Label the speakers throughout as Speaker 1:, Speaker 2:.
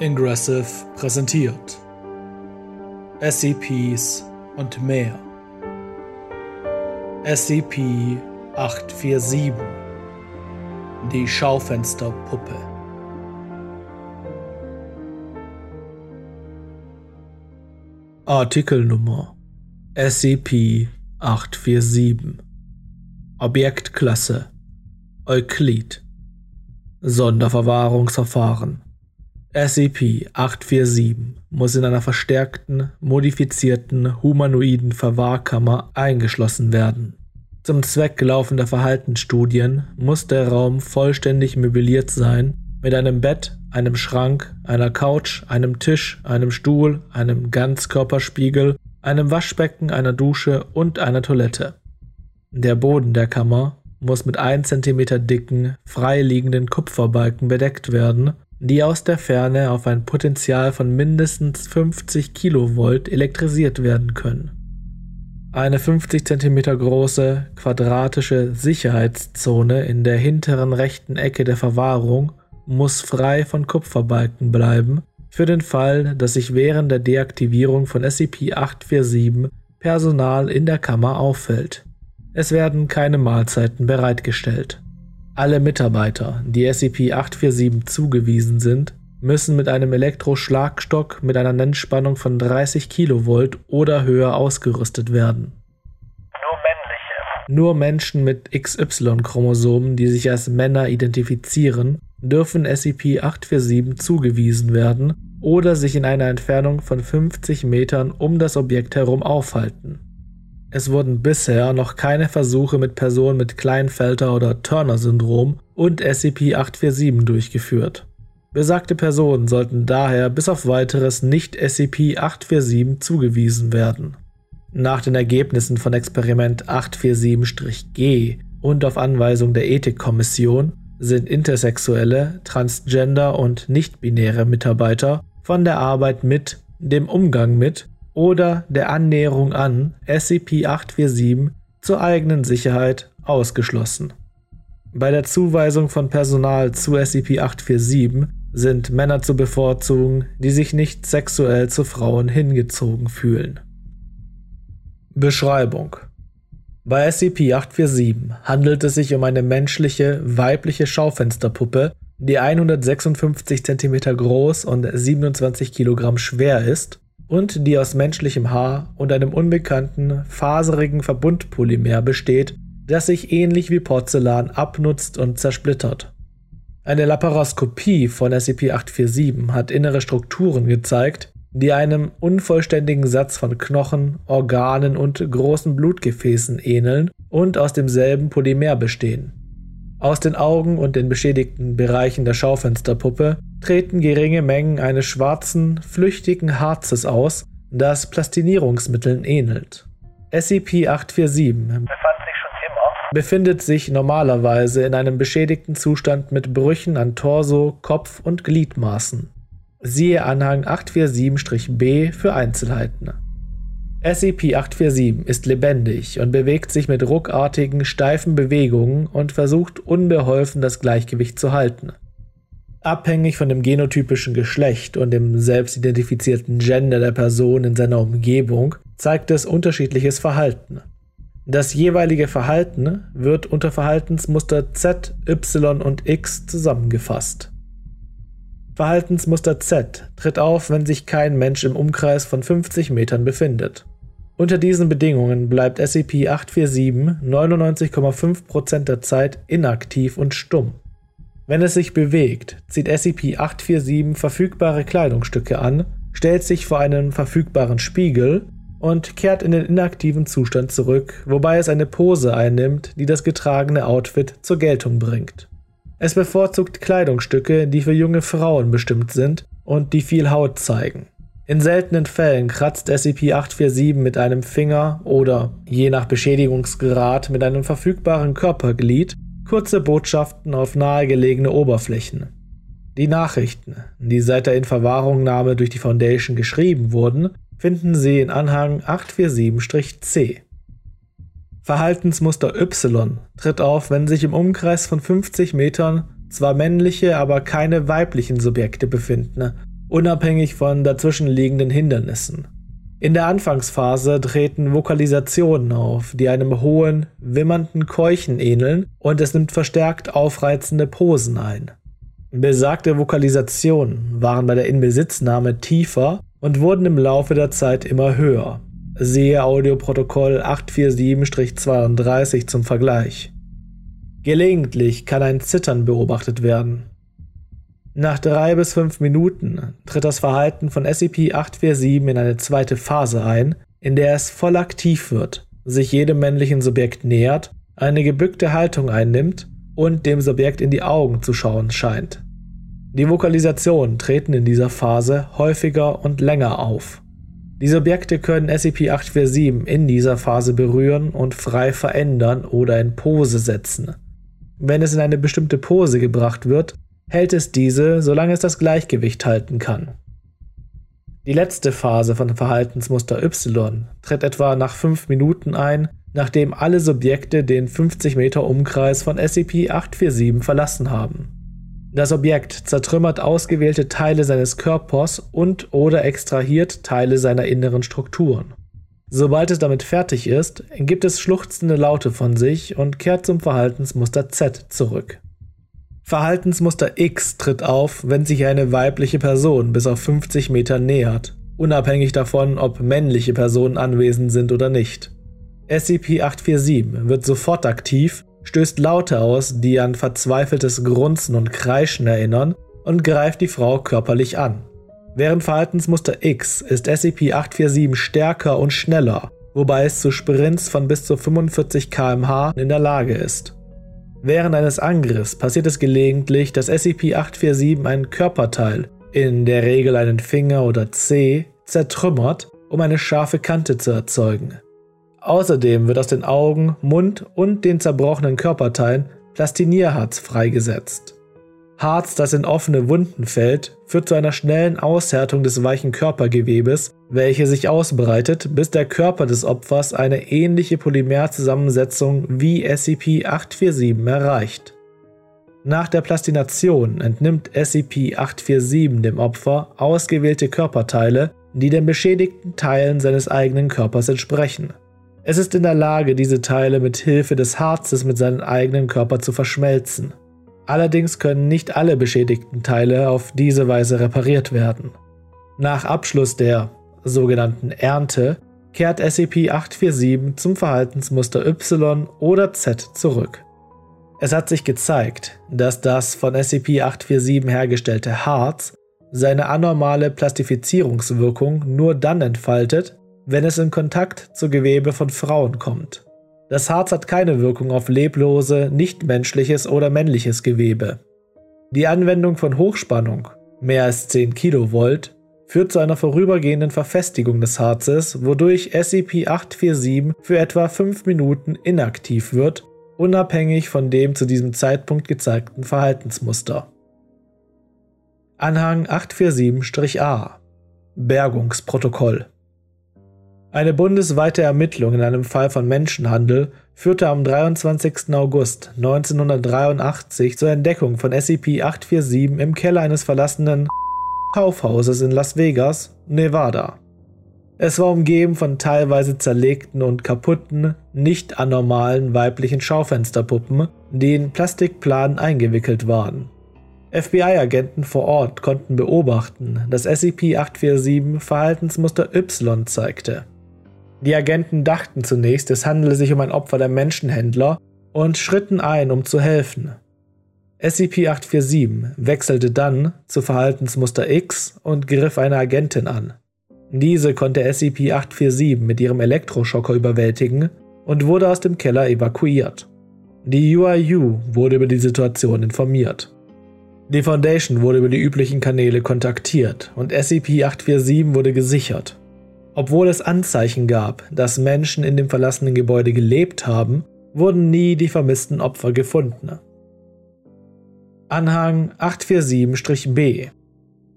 Speaker 1: Ingressive präsentiert. SCPs und mehr. SCP-847 Die Schaufensterpuppe. Artikelnummer SCP-847 Objektklasse. Euklid. Sonderverwahrungsverfahren SCP-847 muss in einer verstärkten, modifizierten humanoiden Verwahrkammer eingeschlossen werden. Zum Zweck laufender Verhaltensstudien muss der Raum vollständig möbliert sein mit einem Bett, einem Schrank, einer Couch, einem Tisch, einem Stuhl, einem Ganzkörperspiegel, einem Waschbecken, einer Dusche und einer Toilette. Der Boden der Kammer muss mit 1 cm dicken, freiliegenden Kupferbalken bedeckt werden die aus der Ferne auf ein Potential von mindestens 50 Kilovolt elektrisiert werden können. Eine 50 cm große, quadratische Sicherheitszone in der hinteren rechten Ecke der Verwahrung muss frei von Kupferbalken bleiben, für den Fall, dass sich während der Deaktivierung von SCP-847 Personal in der Kammer auffällt. Es werden keine Mahlzeiten bereitgestellt. Alle Mitarbeiter, die SCP-847 zugewiesen sind, müssen mit einem Elektroschlagstock mit einer Nennspannung von 30 Kilovolt oder höher ausgerüstet werden.
Speaker 2: Nur männliche.
Speaker 1: Nur Menschen mit XY-Chromosomen, die sich als Männer identifizieren, dürfen SCP-847 zugewiesen werden oder sich in einer Entfernung von 50 Metern um das Objekt herum aufhalten. Es wurden bisher noch keine Versuche mit Personen mit Kleinfelter- oder Turner-Syndrom und SCP-847 durchgeführt. Besagte Personen sollten daher bis auf weiteres nicht SCP-847 zugewiesen werden. Nach den Ergebnissen von Experiment 847-G und auf Anweisung der Ethikkommission sind intersexuelle, transgender und nicht-binäre Mitarbeiter von der Arbeit mit, dem Umgang mit oder der Annäherung an SCP-847 zur eigenen Sicherheit ausgeschlossen. Bei der Zuweisung von Personal zu SCP-847 sind Männer zu bevorzugen, die sich nicht sexuell zu Frauen hingezogen fühlen. Beschreibung Bei SCP-847 handelt es sich um eine menschliche, weibliche Schaufensterpuppe, die 156 cm groß und 27 kg schwer ist und die aus menschlichem Haar und einem unbekannten, faserigen Verbundpolymer besteht, das sich ähnlich wie Porzellan abnutzt und zersplittert. Eine Laparoskopie von SCP-847 hat innere Strukturen gezeigt, die einem unvollständigen Satz von Knochen, Organen und großen Blutgefäßen ähneln und aus demselben Polymer bestehen. Aus den Augen und den beschädigten Bereichen der Schaufensterpuppe treten geringe Mengen eines schwarzen, flüchtigen Harzes aus, das Plastinierungsmitteln ähnelt. SCP-847 befindet sich normalerweise in einem beschädigten Zustand mit Brüchen an Torso, Kopf und Gliedmaßen. Siehe Anhang 847-B für Einzelheiten. SCP-847 ist lebendig und bewegt sich mit ruckartigen, steifen Bewegungen und versucht unbeholfen das Gleichgewicht zu halten. Abhängig von dem genotypischen Geschlecht und dem selbstidentifizierten Gender der Person in seiner Umgebung zeigt es unterschiedliches Verhalten. Das jeweilige Verhalten wird unter Verhaltensmuster Z, Y und X zusammengefasst. Verhaltensmuster Z tritt auf, wenn sich kein Mensch im Umkreis von 50 Metern befindet. Unter diesen Bedingungen bleibt SCP-847 99,5% der Zeit inaktiv und stumm. Wenn es sich bewegt, zieht SCP-847 verfügbare Kleidungsstücke an, stellt sich vor einen verfügbaren Spiegel und kehrt in den inaktiven Zustand zurück, wobei es eine Pose einnimmt, die das getragene Outfit zur Geltung bringt. Es bevorzugt Kleidungsstücke, die für junge Frauen bestimmt sind und die viel Haut zeigen. In seltenen Fällen kratzt SCP-847 mit einem Finger oder, je nach Beschädigungsgrad, mit einem verfügbaren Körperglied kurze Botschaften auf nahegelegene Oberflächen. Die Nachrichten, die seit der Inverwahrungnahme durch die Foundation geschrieben wurden, finden Sie in Anhang 847-C. Verhaltensmuster Y tritt auf, wenn sich im Umkreis von 50 Metern zwar männliche, aber keine weiblichen Subjekte befinden unabhängig von dazwischenliegenden Hindernissen. In der Anfangsphase treten Vokalisationen auf, die einem hohen, wimmernden Keuchen ähneln und es nimmt verstärkt aufreizende Posen ein. Besagte Vokalisationen waren bei der Inbesitznahme tiefer und wurden im Laufe der Zeit immer höher. Siehe Audioprotokoll 847-32 zum Vergleich. Gelegentlich kann ein Zittern beobachtet werden. Nach drei bis fünf Minuten tritt das Verhalten von SCP-847 in eine zweite Phase ein, in der es voll aktiv wird, sich jedem männlichen Subjekt nähert, eine gebückte Haltung einnimmt und dem Subjekt in die Augen zu schauen scheint. Die Vokalisationen treten in dieser Phase häufiger und länger auf. Die Subjekte können SCP-847 in dieser Phase berühren und frei verändern oder in Pose setzen. Wenn es in eine bestimmte Pose gebracht wird, hält es diese, solange es das Gleichgewicht halten kann. Die letzte Phase von Verhaltensmuster Y tritt etwa nach 5 Minuten ein, nachdem alle Subjekte den 50 Meter Umkreis von SCP-847 verlassen haben. Das Objekt zertrümmert ausgewählte Teile seines Körpers und oder extrahiert Teile seiner inneren Strukturen. Sobald es damit fertig ist, gibt es schluchzende Laute von sich und kehrt zum Verhaltensmuster Z zurück. Verhaltensmuster X tritt auf, wenn sich eine weibliche Person bis auf 50 Meter nähert, unabhängig davon, ob männliche Personen anwesend sind oder nicht. SCP-847 wird sofort aktiv, stößt Laute aus, die an verzweifeltes Grunzen und Kreischen erinnern und greift die Frau körperlich an. Während Verhaltensmuster X ist SCP-847 stärker und schneller, wobei es zu Sprints von bis zu 45 km/h in der Lage ist. Während eines Angriffs passiert es gelegentlich, dass SCP-847 einen Körperteil, in der Regel einen Finger oder Zeh, zertrümmert, um eine scharfe Kante zu erzeugen. Außerdem wird aus den Augen, Mund und den zerbrochenen Körperteilen Plastinierharz freigesetzt. Harz, das in offene Wunden fällt, führt zu einer schnellen Aushärtung des weichen Körpergewebes, welche sich ausbreitet, bis der Körper des Opfers eine ähnliche Polymerzusammensetzung wie SCP-847 erreicht. Nach der Plastination entnimmt SCP-847 dem Opfer ausgewählte Körperteile, die den beschädigten Teilen seines eigenen Körpers entsprechen. Es ist in der Lage, diese Teile mit Hilfe des Harzes mit seinem eigenen Körper zu verschmelzen. Allerdings können nicht alle beschädigten Teile auf diese Weise repariert werden. Nach Abschluss der sogenannten Ernte kehrt SCP-847 zum Verhaltensmuster Y oder Z zurück. Es hat sich gezeigt, dass das von SCP-847 hergestellte Harz seine anormale Plastifizierungswirkung nur dann entfaltet, wenn es in Kontakt zu Gewebe von Frauen kommt. Das Harz hat keine Wirkung auf leblose, nichtmenschliches oder männliches Gewebe. Die Anwendung von Hochspannung, mehr als 10 Kilovolt, führt zu einer vorübergehenden Verfestigung des Harzes, wodurch SCP-847 für etwa 5 Minuten inaktiv wird, unabhängig von dem zu diesem Zeitpunkt gezeigten Verhaltensmuster. Anhang 847-A Bergungsprotokoll eine bundesweite Ermittlung in einem Fall von Menschenhandel führte am 23. August 1983 zur Entdeckung von SCP-847 im Keller eines verlassenen Kaufhauses in Las Vegas, Nevada. Es war umgeben von teilweise zerlegten und kaputten, nicht anormalen weiblichen Schaufensterpuppen, die in Plastikplanen eingewickelt waren. FBI-Agenten vor Ort konnten beobachten, dass SCP-847 Verhaltensmuster Y zeigte. Die Agenten dachten zunächst, es handele sich um ein Opfer der Menschenhändler und schritten ein, um zu helfen. SCP-847 wechselte dann zu Verhaltensmuster X und griff eine Agentin an. Diese konnte SCP-847 mit ihrem Elektroschocker überwältigen und wurde aus dem Keller evakuiert. Die UIU wurde über die Situation informiert. Die Foundation wurde über die üblichen Kanäle kontaktiert und SCP-847 wurde gesichert. Obwohl es Anzeichen gab, dass Menschen in dem verlassenen Gebäude gelebt haben, wurden nie die vermissten Opfer gefunden. Anhang 847-B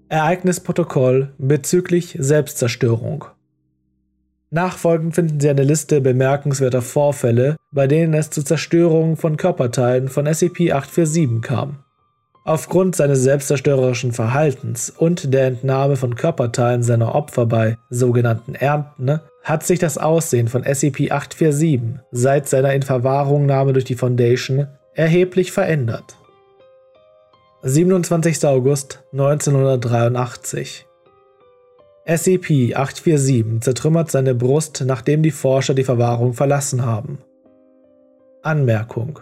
Speaker 1: Ereignisprotokoll bezüglich Selbstzerstörung. Nachfolgend finden Sie eine Liste bemerkenswerter Vorfälle, bei denen es zu Zerstörungen von Körperteilen von SCP-847 kam. Aufgrund seines selbstzerstörerischen Verhaltens und der Entnahme von Körperteilen seiner Opfer bei sogenannten Ernten hat sich das Aussehen von SCP-847 seit seiner Inverwahrongnahme durch die Foundation erheblich verändert. 27. August 1983 SCP-847 zertrümmert seine Brust, nachdem die Forscher die Verwahrung verlassen haben. Anmerkung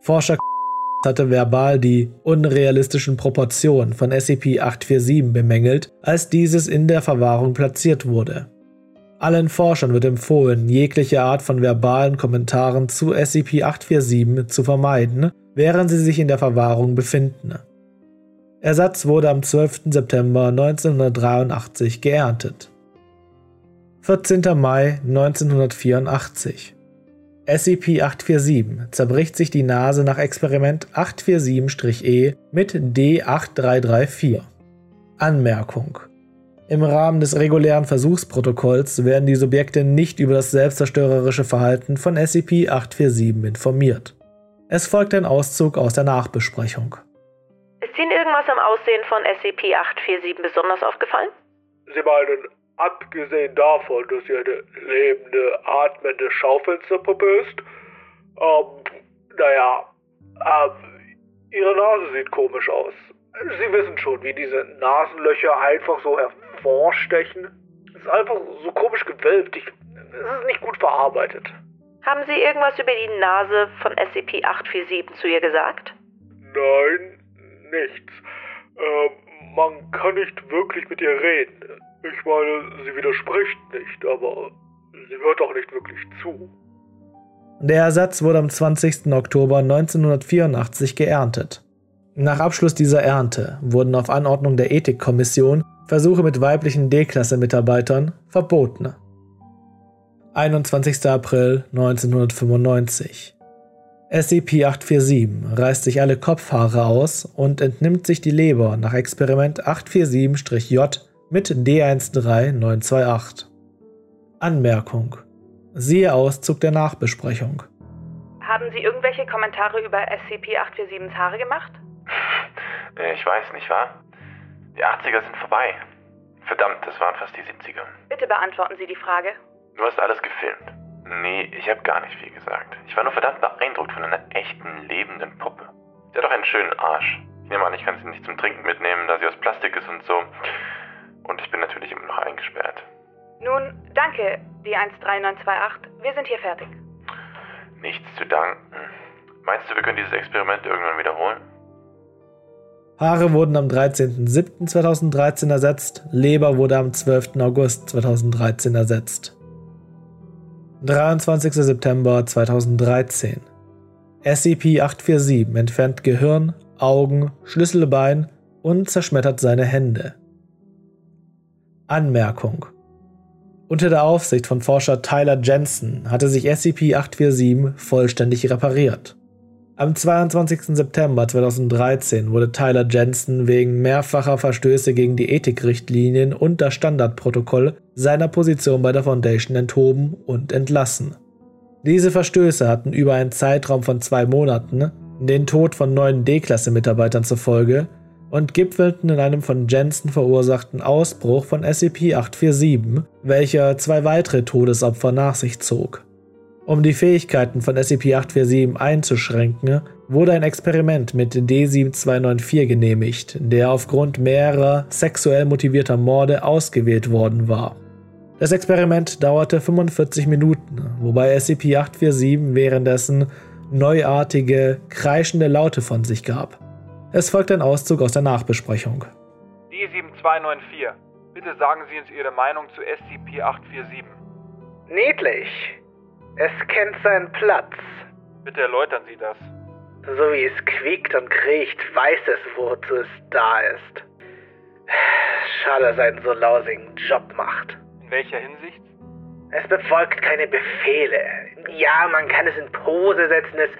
Speaker 1: Forscher hatte verbal die unrealistischen Proportionen von SCP-847 bemängelt, als dieses in der Verwahrung platziert wurde. Allen Forschern wird empfohlen, jegliche Art von verbalen Kommentaren zu SCP-847 zu vermeiden, während sie sich in der Verwahrung befinden. Ersatz wurde am 12. September 1983 geerntet. 14. Mai 1984 SCP-847 zerbricht sich die Nase nach Experiment 847-E mit D8334. Anmerkung Im Rahmen des regulären Versuchsprotokolls werden die Subjekte nicht über das selbstzerstörerische Verhalten von SCP-847 informiert. Es folgt ein Auszug aus der Nachbesprechung.
Speaker 3: Ist Ihnen irgendwas am Aussehen von SCP-847 besonders aufgefallen?
Speaker 2: Sie meinen abgesehen davon, dass sie eine lebende, atmende Schaufensterpuppe ist, ähm, naja, ähm, ihre Nase sieht komisch aus. Sie wissen schon, wie diese Nasenlöcher einfach so hervorstechen. Es ist einfach so komisch gewölbt. Ich, es ist nicht gut verarbeitet.
Speaker 3: Haben Sie irgendwas über die Nase von SCP-847 zu ihr gesagt?
Speaker 2: Nein, nichts. Ähm, man kann nicht wirklich mit ihr reden. Ich meine, sie widerspricht nicht, aber sie hört auch nicht wirklich zu.
Speaker 1: Der Ersatz wurde am 20. Oktober 1984 geerntet. Nach Abschluss dieser Ernte wurden auf Anordnung der Ethikkommission Versuche mit weiblichen D-Klasse-Mitarbeitern verboten. 21. April 1995 SCP-847 reißt sich alle Kopfhaare aus und entnimmt sich die Leber nach Experiment 847-J mit D13928. Anmerkung. Siehe Auszug der Nachbesprechung.
Speaker 3: Haben Sie irgendwelche Kommentare über SCP-847s Haare gemacht?
Speaker 4: Äh, Ich weiß, nicht wahr? Die 80er sind vorbei. Verdammt, das waren fast die 70er.
Speaker 3: Bitte beantworten Sie die Frage.
Speaker 4: Du hast alles gefilmt. Nee, ich habe gar nicht viel gesagt. Ich war nur verdammt beeindruckt von einer echten, lebenden Puppe. Sie hat auch einen schönen Arsch. Ich nehme an, ich kann sie nicht zum Trinken mitnehmen, da sie aus Plastik ist und so. Und ich bin natürlich immer noch eingesperrt.
Speaker 3: Nun, danke, die 13928. Wir sind hier fertig.
Speaker 4: Nichts zu danken. Meinst du, wir können dieses Experiment irgendwann wiederholen?
Speaker 1: Haare wurden am 13.07.2013 ersetzt, Leber wurde am 12. August 2013 ersetzt. 23. September 2013 SCP-847 entfernt Gehirn, Augen, Schlüsselbein und zerschmettert seine Hände. Anmerkung Unter der Aufsicht von Forscher Tyler Jensen hatte sich SCP-847 vollständig repariert. Am 22. September 2013 wurde Tyler Jensen wegen mehrfacher Verstöße gegen die Ethikrichtlinien und das Standardprotokoll seiner Position bei der Foundation enthoben und entlassen. Diese Verstöße hatten über einen Zeitraum von zwei Monaten den Tod von neun D-Klasse-Mitarbeitern zur Folge und gipfelten in einem von Jensen verursachten Ausbruch von SCP-847, welcher zwei weitere Todesopfer nach sich zog. Um die Fähigkeiten von SCP-847 einzuschränken, wurde ein Experiment mit D7294 genehmigt, der aufgrund mehrerer sexuell motivierter Morde ausgewählt worden war. Das Experiment dauerte 45 Minuten, wobei SCP-847 währenddessen neuartige, kreischende Laute von sich gab. Es folgt ein Auszug aus der Nachbesprechung.
Speaker 5: D7294. Bitte sagen Sie uns Ihre Meinung zu SCP-847.
Speaker 6: Niedlich. Es kennt seinen Platz.
Speaker 5: Bitte erläutern Sie das.
Speaker 6: So wie es quiekt und kriecht, weiß es, wozu es da ist. Schade, dass er einen so lausigen Job macht.
Speaker 5: In welcher Hinsicht?
Speaker 6: Es befolgt keine Befehle. Ja, man kann es in Pose setzen, es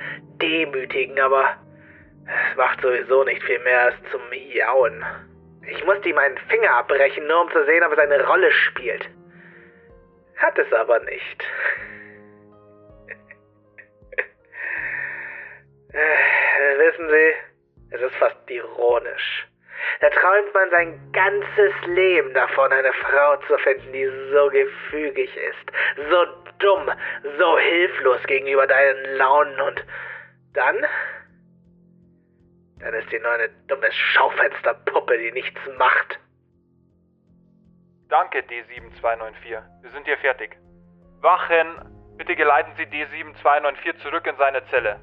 Speaker 6: demütigen, aber es macht sowieso nicht viel mehr als zum Miauen. Ich musste ihm einen Finger abbrechen, nur um zu sehen, ob es eine Rolle spielt. Hat es aber nicht. Äh, wissen Sie, Es ist fast ironisch. Da träumt man sein ganzes Leben davon, eine Frau zu finden, die so gefügig ist, so dumm, so hilflos gegenüber deinen Launen und dann? Dann ist sie nur eine dumme Schaufensterpuppe, die nichts macht.
Speaker 5: Danke, D7294. Wir sind hier fertig. Wachen, bitte geleiten Sie D7294 zurück in seine Zelle.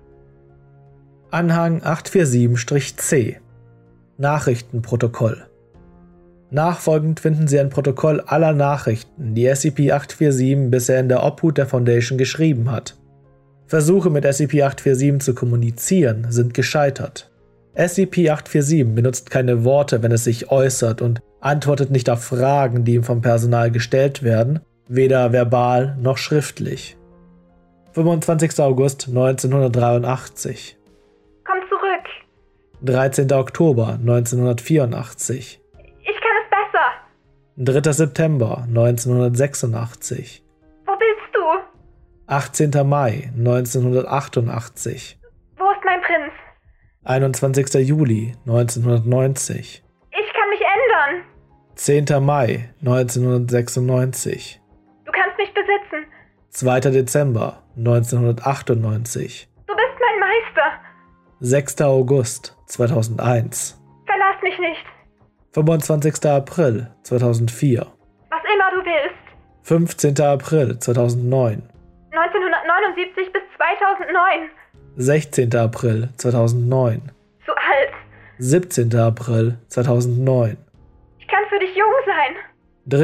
Speaker 1: Anhang 847-C Nachrichtenprotokoll Nachfolgend finden Sie ein Protokoll aller Nachrichten, die SCP-847 bisher in der Obhut der Foundation geschrieben hat. Versuche mit SCP-847 zu kommunizieren sind gescheitert. SCP-847 benutzt keine Worte, wenn es sich äußert und antwortet nicht auf Fragen, die ihm vom Personal gestellt werden, weder verbal noch schriftlich. 25. August 1983
Speaker 3: Komm zurück.
Speaker 1: 13. Oktober 1984
Speaker 3: Ich kann es besser.
Speaker 1: 3. September 1986
Speaker 3: Wo bist du?
Speaker 1: 18. Mai 1988
Speaker 3: Wo ist mein Prinz?
Speaker 1: 21. Juli 1990
Speaker 3: Ich kann mich ändern.
Speaker 1: 10. Mai 1996
Speaker 3: Du kannst mich besitzen.
Speaker 1: 2. Dezember 1998
Speaker 3: Du bist mein Meister.
Speaker 1: 6. August 2001
Speaker 3: Verlass mich nicht.
Speaker 1: 25. April 2004
Speaker 3: Was immer du willst.
Speaker 1: 15. April 2009
Speaker 3: 1979 bis 2009.
Speaker 1: 16. April 2009
Speaker 3: Zu alt.
Speaker 1: 17. April 2009
Speaker 3: Ich kann für dich jung sein.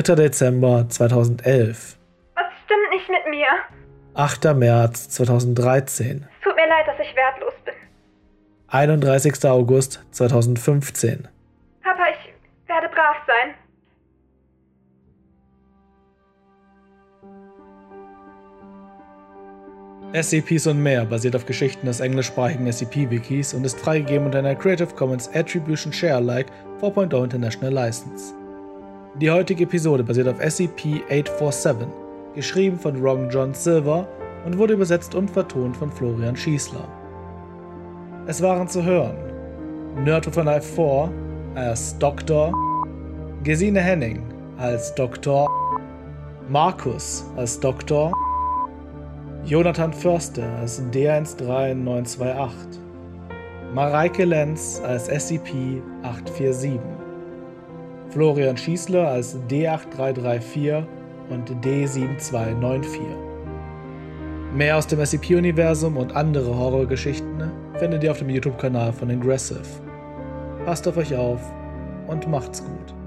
Speaker 1: 3. Dezember 2011
Speaker 3: Was stimmt nicht mit mir?
Speaker 1: 8. März 2013
Speaker 3: Es tut mir leid, dass ich wertlos bin.
Speaker 1: 31. August 2015
Speaker 3: Papa, ich werde brav sein.
Speaker 1: SCPs und mehr basiert auf Geschichten des englischsprachigen SCP-Wikis und ist freigegeben unter einer Creative Commons Attribution Share Alike 4.0 International License. Die heutige Episode basiert auf SCP-847, geschrieben von Ron John Silver und wurde übersetzt und vertont von Florian Schießler. Es waren zu hören Nerd a Knife 4 als Dr. Gesine Henning als Dr. Markus als Dr. Jonathan Förster als D113928. Mareike Lenz als SCP-847. Florian Schießler als D8334 und D7294. Mehr aus dem SCP-Universum und andere Horrorgeschichten findet ihr auf dem YouTube-Kanal von Ingressive. Passt auf euch auf und macht's gut.